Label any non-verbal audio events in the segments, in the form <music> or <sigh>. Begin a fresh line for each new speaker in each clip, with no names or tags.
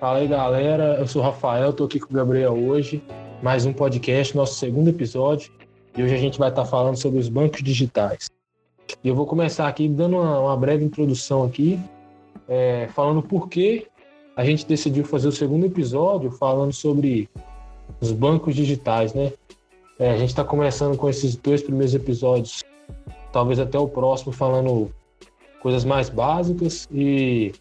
Fala aí, galera. Eu sou o Rafael, tô aqui com o Gabriel hoje. Mais um podcast, nosso segundo episódio. E hoje a gente vai estar falando sobre os bancos digitais. E eu vou começar aqui dando uma, uma breve introdução aqui, é, falando por que a gente decidiu fazer o segundo episódio falando sobre os bancos digitais, né? É, a gente está começando com esses dois primeiros episódios, talvez até o próximo, falando coisas mais básicas e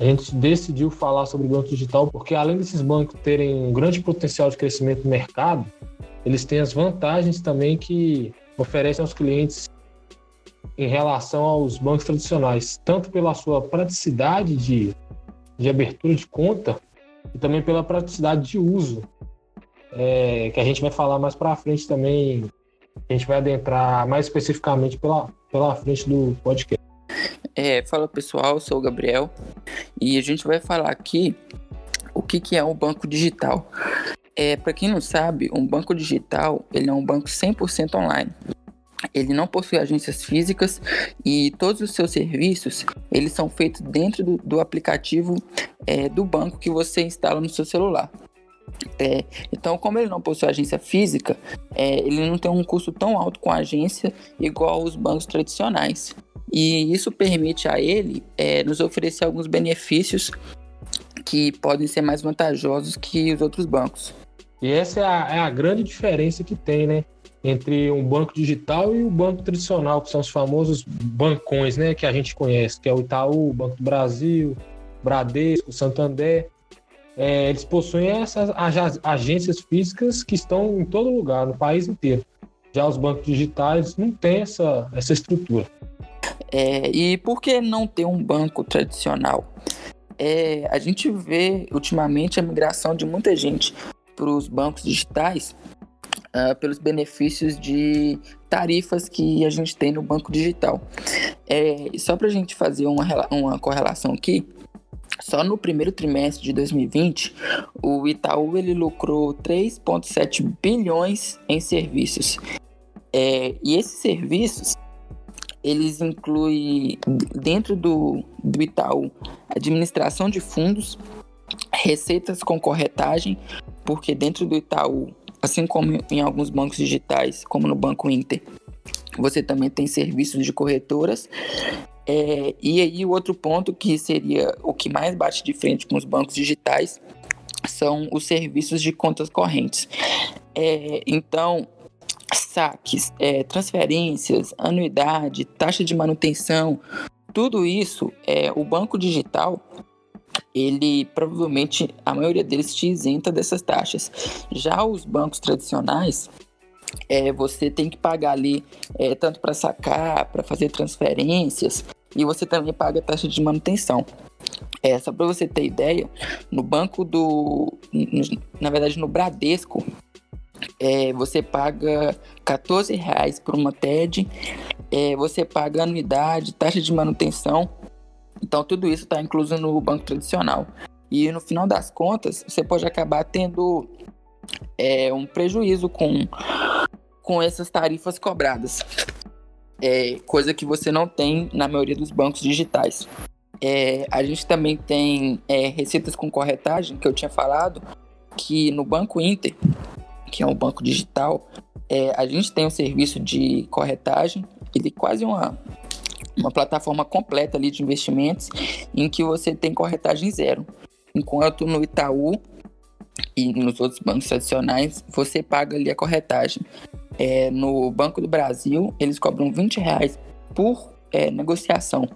a gente decidiu falar sobre banco digital porque, além desses bancos terem um grande potencial de crescimento no mercado, eles têm as vantagens também que oferecem aos clientes em relação aos bancos tradicionais, tanto pela sua praticidade de, de abertura de conta e também pela praticidade de uso, é, que a gente vai falar mais para frente também. A gente vai adentrar mais especificamente pela, pela frente do podcast.
É, fala pessoal, sou o Gabriel e a gente vai falar aqui o que, que é um banco digital. É, para quem não sabe, um banco digital ele é um banco 100% online. Ele não possui agências físicas e todos os seus serviços eles são feitos dentro do, do aplicativo é, do banco que você instala no seu celular. É, então, como ele não possui agência física, é, ele não tem um custo tão alto com a agência igual os bancos tradicionais. E isso permite a ele é, nos oferecer alguns benefícios que podem ser mais vantajosos que os outros bancos.
E essa é a, é a grande diferença que tem, né? Entre um banco digital e o banco tradicional, que são os famosos bancões, né? Que a gente conhece, que é o Itaú, o Banco do Brasil, Bradesco, Santander. É, eles possuem essas agências físicas que estão em todo lugar, no país inteiro. Já os bancos digitais não têm essa, essa estrutura.
É, e por que não ter um banco tradicional? É, a gente vê ultimamente a migração de muita gente para os bancos digitais uh, pelos benefícios de tarifas que a gente tem no banco digital. É, só para a gente fazer uma, uma correlação aqui, só no primeiro trimestre de 2020, o Itaú ele lucrou 3,7 bilhões em serviços. É, e esses serviços eles incluem dentro do, do Itaú administração de fundos, receitas com corretagem, porque dentro do Itaú, assim como em alguns bancos digitais, como no Banco Inter, você também tem serviços de corretoras. É, e aí o outro ponto que seria o que mais bate de frente com os bancos digitais são os serviços de contas correntes. É, então, saques, é, transferências, anuidade, taxa de manutenção, tudo isso, é, o banco digital, ele provavelmente, a maioria deles te isenta dessas taxas. Já os bancos tradicionais, é, você tem que pagar ali é, tanto para sacar, para fazer transferências, e você também paga taxa de manutenção. É, só para você ter ideia, no banco do. Na verdade, no Bradesco, é, você paga 14 reais por uma TED, é, você paga anuidade, taxa de manutenção. Então tudo isso está incluso no banco tradicional. E no final das contas, você pode acabar tendo é, um prejuízo com, com essas tarifas cobradas. É, coisa que você não tem na maioria dos bancos digitais. É, a gente também tem é, receitas com corretagem, que eu tinha falado, que no Banco Inter que é um banco digital, é, a gente tem um serviço de corretagem, ele é quase uma, uma plataforma completa ali de investimentos, em que você tem corretagem zero. Enquanto no Itaú e nos outros bancos tradicionais, você paga ali a corretagem. É, no Banco do Brasil, eles cobram 20 reais por é, negociação.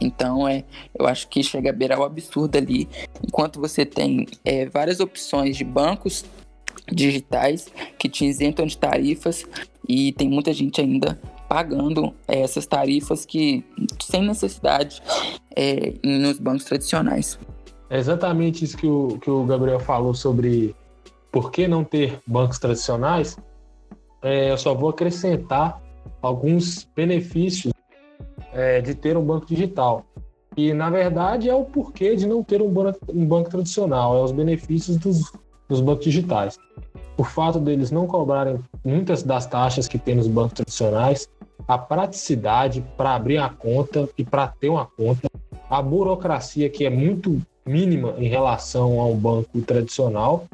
Então, é, eu acho que chega a beirar o absurdo ali. Enquanto você tem é, várias opções de bancos digitais que te isentam de tarifas e tem muita gente ainda pagando é, essas tarifas que sem necessidade é, nos bancos tradicionais.
É exatamente isso que o, que o Gabriel falou sobre por que não ter bancos tradicionais. É, eu só vou acrescentar alguns benefícios é, de ter um banco digital. E, na verdade, é o porquê de não ter um banco, um banco tradicional, é os benefícios dos, dos bancos digitais. O fato deles não cobrarem muitas das taxas que tem nos bancos tradicionais, a praticidade para abrir a conta e para ter uma conta, a burocracia que é muito mínima em relação a um banco tradicional.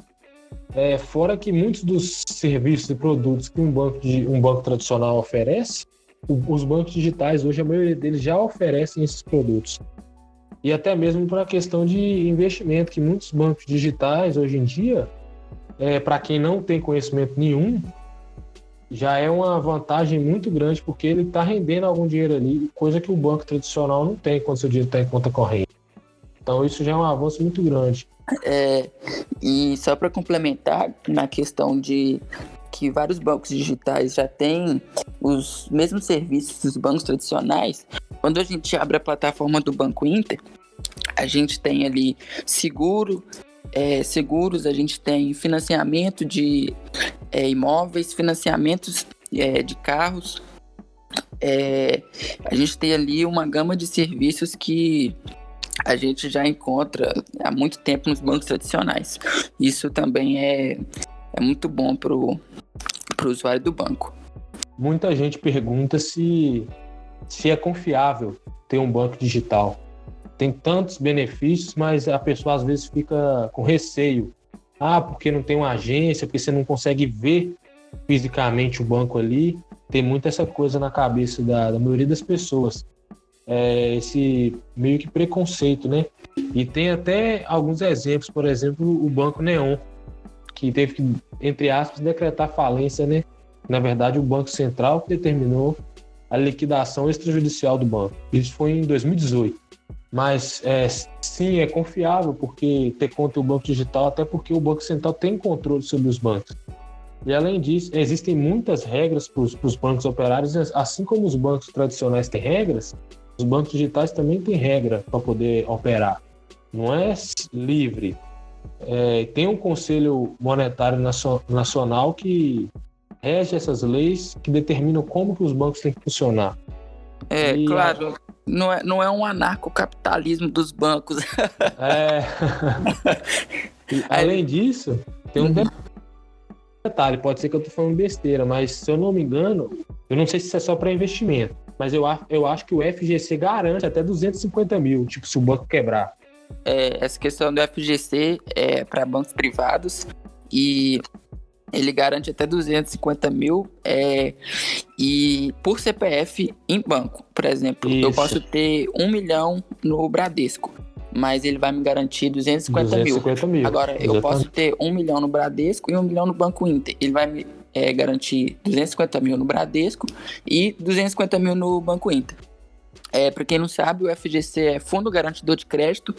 É, fora que muitos dos serviços e produtos que um banco, de, um banco tradicional oferece, os bancos digitais hoje, a maioria deles já oferecem esses produtos. E até mesmo para a questão de investimento, que muitos bancos digitais hoje em dia, é, para quem não tem conhecimento nenhum, já é uma vantagem muito grande, porque ele está rendendo algum dinheiro ali, coisa que o banco tradicional não tem quando seu dinheiro está em conta corrente. Então isso já é um avanço muito grande.
É, e só para complementar na questão de que vários bancos digitais já têm os mesmos serviços dos bancos tradicionais, quando a gente abre a plataforma do Banco Inter, a gente tem ali seguro, é, seguros, a gente tem financiamento de é, imóveis, financiamentos é, de carros. É, a gente tem ali uma gama de serviços que a gente já encontra há muito tempo nos bancos tradicionais. Isso também é, é muito bom para o usuário do banco.
Muita gente pergunta se, se é confiável ter um banco digital. Tem tantos benefícios, mas a pessoa às vezes fica com receio. Ah, porque não tem uma agência, porque você não consegue ver fisicamente o banco ali. Tem muito essa coisa na cabeça da, da maioria das pessoas é, esse meio que preconceito, né? E tem até alguns exemplos, por exemplo, o Banco Neon, que teve que, entre aspas, decretar falência, né? Na verdade, o Banco Central determinou a liquidação extrajudicial do banco. Isso foi em 2018. Mas é, sim, é confiável porque ter conta o banco digital, até porque o Banco Central tem controle sobre os bancos. E além disso, existem muitas regras para os bancos operários, assim como os bancos tradicionais têm regras, os bancos digitais também têm regra para poder operar. Não é livre. É, tem um Conselho Monetário Nacional que rege essas leis que determinam como que os bancos têm que funcionar.
É, e claro, não, é, não é um anarcocapitalismo dos bancos. <laughs>
É. <laughs> além disso, tem um uhum. detalhe, pode ser que eu estou falando besteira, mas se eu não me engano, eu não sei se isso é só para investimento, mas eu, eu acho que o FGC garante até 250 mil, tipo, se o banco quebrar.
É, essa questão do FGC é para bancos privados e ele garante até 250 mil é, e por CPF em banco. Por exemplo, Isso. eu posso ter um milhão no Bradesco, mas ele vai me garantir 250, 250 mil. mil. Agora, Exatamente. eu posso ter um milhão no Bradesco e um milhão no Banco Inter. Ele vai me é, garantir 250 mil no Bradesco e 250 mil no Banco Inter. É, Para quem não sabe, o FGC é Fundo Garantidor de Crédito,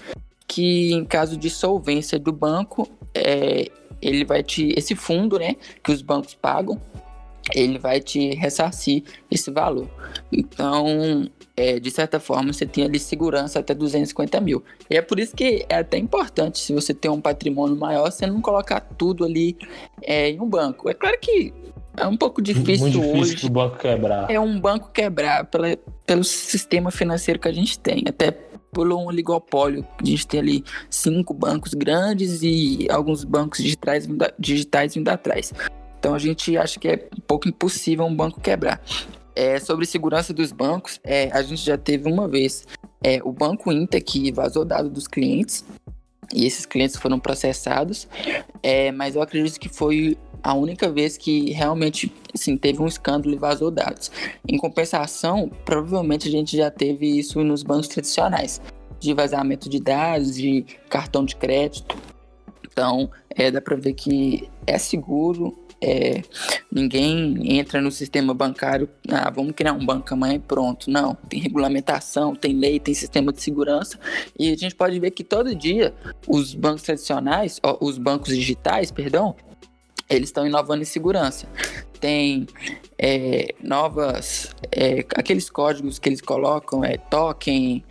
que em caso de solvência do banco, é, ele vai te. Esse fundo, né, que os bancos pagam, ele vai te ressarcir esse valor. Então, é, de certa forma, você tem ali segurança até 250 mil. E é por isso que é até importante, se você tem um patrimônio maior, você não colocar tudo ali é, em um banco. É claro que é um pouco difícil,
Muito difícil
hoje.
o banco quebrar.
É um banco quebrar pela, pelo sistema financeiro que a gente tem. Até por um oligopólio. A gente tem ali cinco bancos grandes e alguns bancos digitais vindo, digitais vindo atrás. Então a gente acha que é um pouco impossível um banco quebrar. É, sobre segurança dos bancos, é, a gente já teve uma vez é, o Banco Inter que vazou dados dos clientes e esses clientes foram processados, é, mas eu acredito que foi a única vez que realmente assim, teve um escândalo e vazou dados. Em compensação, provavelmente a gente já teve isso nos bancos tradicionais, de vazamento de dados, de cartão de crédito. Então, é, dá para ver que é seguro, é, ninguém entra no sistema bancário, ah, vamos criar um banco amanhã e pronto. Não, tem regulamentação, tem lei, tem sistema de segurança. E a gente pode ver que todo dia os bancos tradicionais, ó, os bancos digitais, perdão, eles estão inovando em segurança. Tem é, novas, é, aqueles códigos que eles colocam, é token,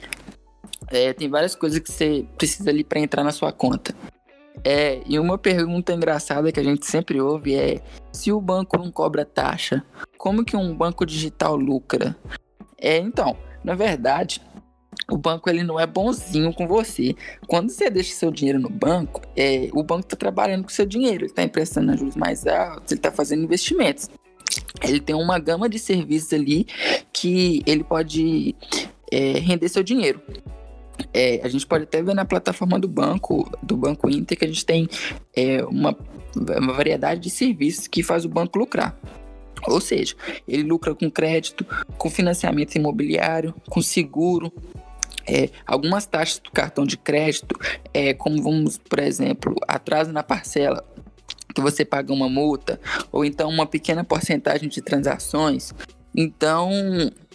é, tem várias coisas que você precisa ali para entrar na sua conta. É, e uma pergunta engraçada que a gente sempre ouve é: se o banco não cobra taxa, como que um banco digital lucra? É, então, na verdade, o banco ele não é bonzinho com você. Quando você deixa seu dinheiro no banco, é, o banco está trabalhando com seu dinheiro, ele está emprestando juros mais altos, ele está fazendo investimentos. Ele tem uma gama de serviços ali que ele pode é, render seu dinheiro. É, a gente pode até ver na plataforma do banco, do Banco Inter, que a gente tem é, uma, uma variedade de serviços que faz o banco lucrar. Ou seja, ele lucra com crédito, com financiamento imobiliário, com seguro, é, algumas taxas do cartão de crédito, é, como vamos, por exemplo, atraso na parcela, que você paga uma multa, ou então uma pequena porcentagem de transações. Então,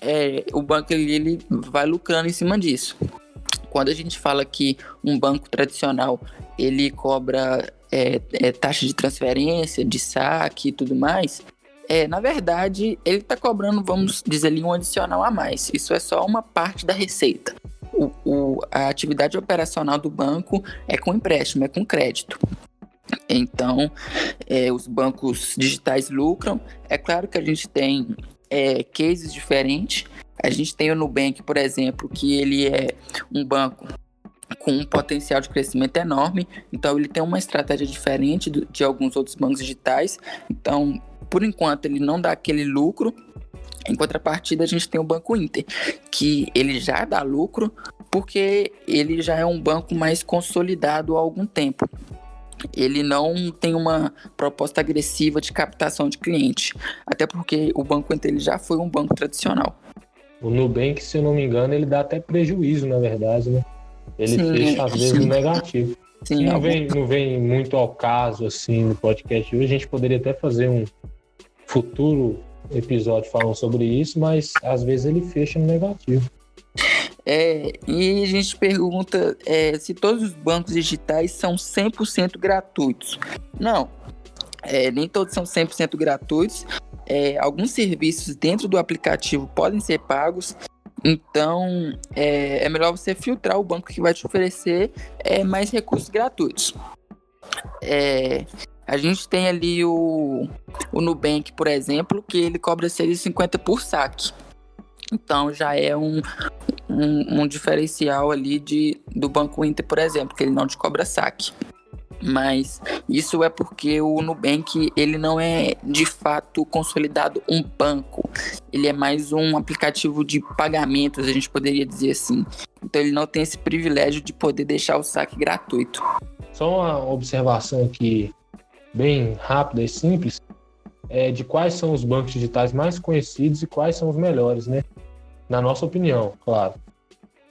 é, o banco ele, ele vai lucrando em cima disso. Quando a gente fala que um banco tradicional ele cobra é, é, taxa de transferência, de saque e tudo mais, é, na verdade, ele está cobrando, vamos dizer ali, um adicional a mais. Isso é só uma parte da receita. O, o, a atividade operacional do banco é com empréstimo, é com crédito. Então, é, os bancos digitais lucram. É claro que a gente tem é, cases diferentes. A gente tem o Nubank, por exemplo, que ele é um banco com um potencial de crescimento enorme. Então, ele tem uma estratégia diferente de alguns outros bancos digitais. Então, por enquanto, ele não dá aquele lucro. Em contrapartida, a gente tem o Banco Inter, que ele já dá lucro porque ele já é um banco mais consolidado há algum tempo ele não tem uma proposta agressiva de captação de cliente, até porque o Banco Inter ele já foi um banco tradicional.
O Nubank, se eu não me engano, ele dá até prejuízo, na verdade, né? Ele sim, fecha às vezes sim. negativo. Sim, não, vem, não vem muito ao caso assim no podcast hoje. A gente poderia até fazer um futuro episódio falando sobre isso, mas às vezes ele fecha no negativo.
É, e a gente pergunta é, se todos os bancos digitais são 100% gratuitos. Não, é, nem todos são 100% gratuitos. É, alguns serviços dentro do aplicativo podem ser pagos. Então, é, é, melhor você filtrar o banco que vai te oferecer é, mais recursos gratuitos. É, a gente tem ali o, o Nubank, por exemplo, que ele cobra 6,50 por saque. Então já é um, um, um, diferencial ali de, do Banco Inter, por exemplo, que ele não te cobra saque. Mas isso é porque o Nubank ele não é de fato consolidado um banco. Ele é mais um aplicativo de pagamentos, a gente poderia dizer assim. Então ele não tem esse privilégio de poder deixar o saque gratuito.
Só uma observação aqui bem rápida e simples é de quais são os bancos digitais mais conhecidos e quais são os melhores, né? Na nossa opinião, claro.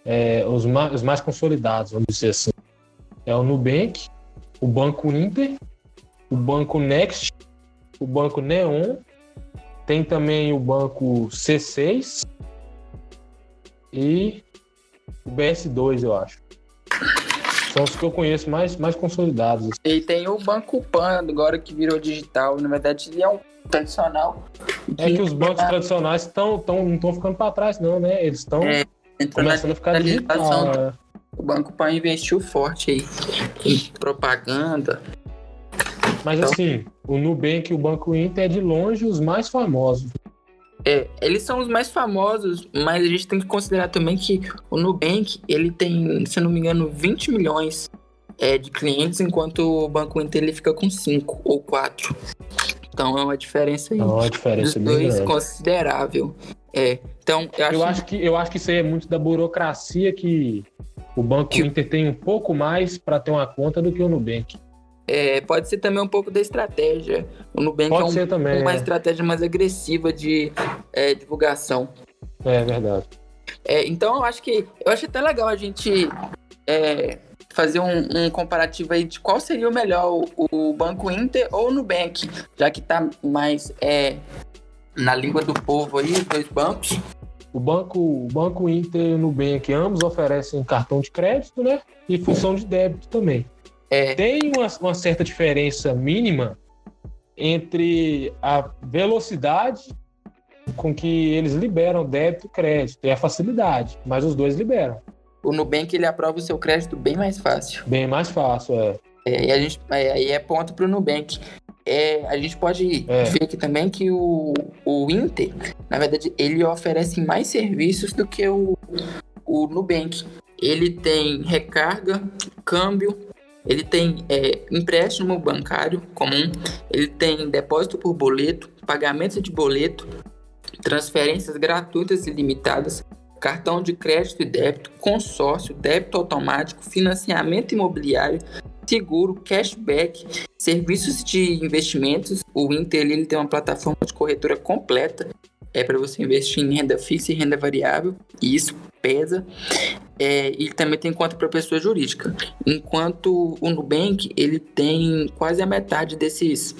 É, os, mais, os mais consolidados, vamos dizer assim. É o Nubank, o Banco Inter, o Banco Next, o Banco Neon, tem também o Banco C6 e o BS2, eu acho. São os que eu conheço mais, mais consolidados.
E tem o Banco Pan, agora que virou digital. Na verdade, ele é um tradicional.
É que os bancos tradicionais tão, tão, não estão ficando para trás, não, né? Eles estão é, começando a ficar digital. Né?
O Banco Pan investiu forte aí em propaganda.
Mas então... assim, o Nubank e o Banco Inter é de longe os mais famosos.
É, eles são os mais famosos, mas a gente tem que considerar também que o Nubank, ele tem, se não me engano, 20 milhões é, de clientes, enquanto o Banco Inter ele fica com 5 ou 4. Então é uma diferença aí. É
uma diferença
dos dois grande. considerável. É, então
eu acho... eu acho que eu acho que isso aí é muito da burocracia que o Banco que... Inter tem um pouco mais para ter uma conta do que o Nubank.
É, pode ser também um pouco da estratégia. O Nubank pode é um, ser também, uma é. estratégia mais agressiva de é, divulgação.
É verdade.
É, então eu acho que eu acho até legal a gente é, fazer um, um, comparativo aí de qual seria o melhor, o, o, Banco Inter ou o Nubank, já que tá mais é, na língua do povo aí, os dois bancos.
O banco, o banco Inter e o Nubank ambos oferecem cartão de crédito, né? E função de débito também. É. Tem uma, uma certa diferença mínima entre a velocidade com que eles liberam débito e crédito e a facilidade, mas os dois liberam.
O Nubank ele aprova o seu crédito bem mais fácil.
Bem mais fácil, é.
é e a gente aí é, é ponto para o Nubank. É, a gente pode é. ver aqui também que o, o Inter, na verdade, ele oferece mais serviços do que o, o Nubank. Ele tem recarga, câmbio, ele tem é, empréstimo bancário comum, ele tem depósito por boleto, pagamento de boleto, transferências gratuitas e limitadas, cartão de crédito e débito, consórcio, débito automático, financiamento imobiliário, seguro, cashback, serviços de investimentos. O Inter ele tem uma plataforma de corretora completa é para você investir em renda fixa e renda variável, e isso pesa. É, e também tem conta para pessoa jurídica. Enquanto o Nubank ele tem quase a metade desses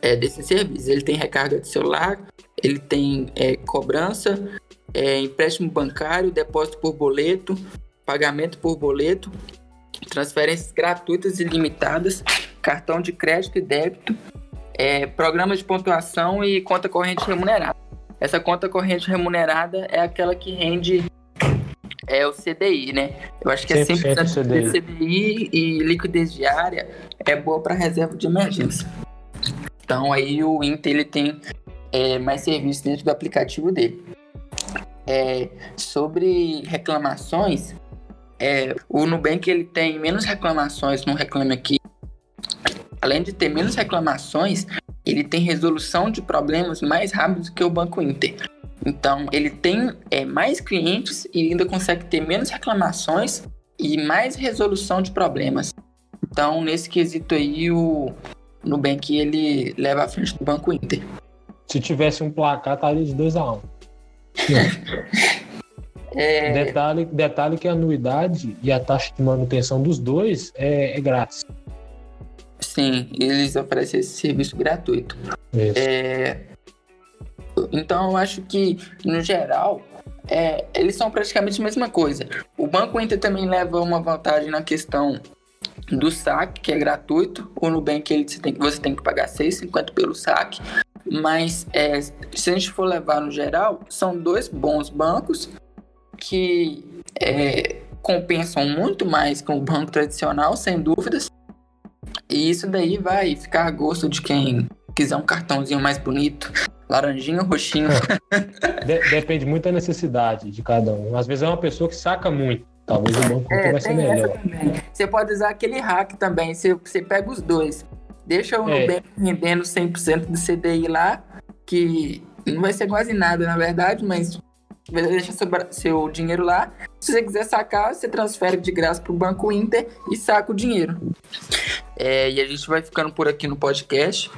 é, desses serviços. Ele tem recarga de celular, ele tem é, cobrança, é, empréstimo bancário, depósito por boleto, pagamento por boleto, transferências gratuitas e limitadas, cartão de crédito e débito, é, programa de pontuação e conta corrente remunerada. Essa conta corrente remunerada é aquela que rende é o CDI, né? Eu acho que é 100% CDI. CDI e liquidez diária é boa para reserva de emergência. Então aí o Inter ele tem é, mais serviços dentro do aplicativo dele. É, sobre reclamações, é, o Nubank ele tem menos reclamações no Reclame Aqui. Além de ter menos reclamações, ele tem resolução de problemas mais rápido que o Banco Inter. Então, ele tem é, mais clientes e ainda consegue ter menos reclamações e mais resolução de problemas. Então, nesse quesito aí, o Nubank ele leva à frente do Banco Inter.
Se tivesse um placar, estaria de 2 a 1 um. É... detalhe, detalhe que a anuidade e a taxa de manutenção dos dois é, é grátis.
Sim, eles oferecem esse serviço gratuito. É, então eu acho que, no geral, é, eles são praticamente a mesma coisa. O Banco Inter também leva uma vantagem na questão do saque, que é gratuito. O Nubank ele, você, tem, você tem que pagar 6,50 pelo saque. Mas é, se a gente for levar no geral, são dois bons bancos que é, compensam muito mais que o banco tradicional, sem dúvidas. E isso daí vai ficar a gosto de quem quiser um cartãozinho mais bonito, laranjinho, roxinho.
De depende muito da necessidade de cada um. Às vezes é uma pessoa que saca muito. Talvez o banco é, vai ser melhor.
Você pode usar aquele hack também. Você, você pega os dois. Deixa o é. Nubank rendendo 100% do CDI lá, que não vai ser quase nada, na verdade, mas deixa seu, seu dinheiro lá. Se você quiser sacar, você transfere de graça para o Banco Inter e saca o dinheiro. É, e a gente vai ficando por aqui no podcast.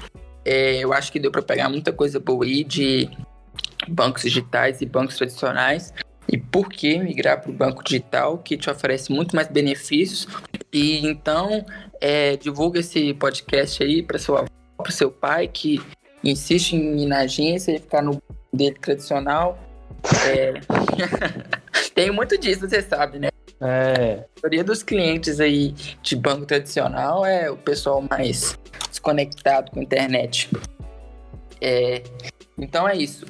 É, eu acho que deu para pegar muita coisa boa aí de bancos digitais e bancos tradicionais. E por que migrar para o banco digital, que te oferece muito mais benefícios. E então, é, divulga esse podcast aí para seu avô, para seu pai, que insiste em ir na agência e ficar no dele tradicional é... <laughs> Tem muito disso, você sabe, né?
É.
A maioria dos clientes aí de banco tradicional é o pessoal mais desconectado com a internet. É... Então é isso.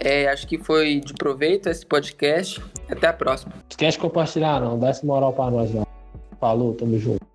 É, acho que foi de proveito esse podcast. Até a próxima.
Esquece de compartilhar, não. Dá essa moral pra nós, não. Falou, tamo junto.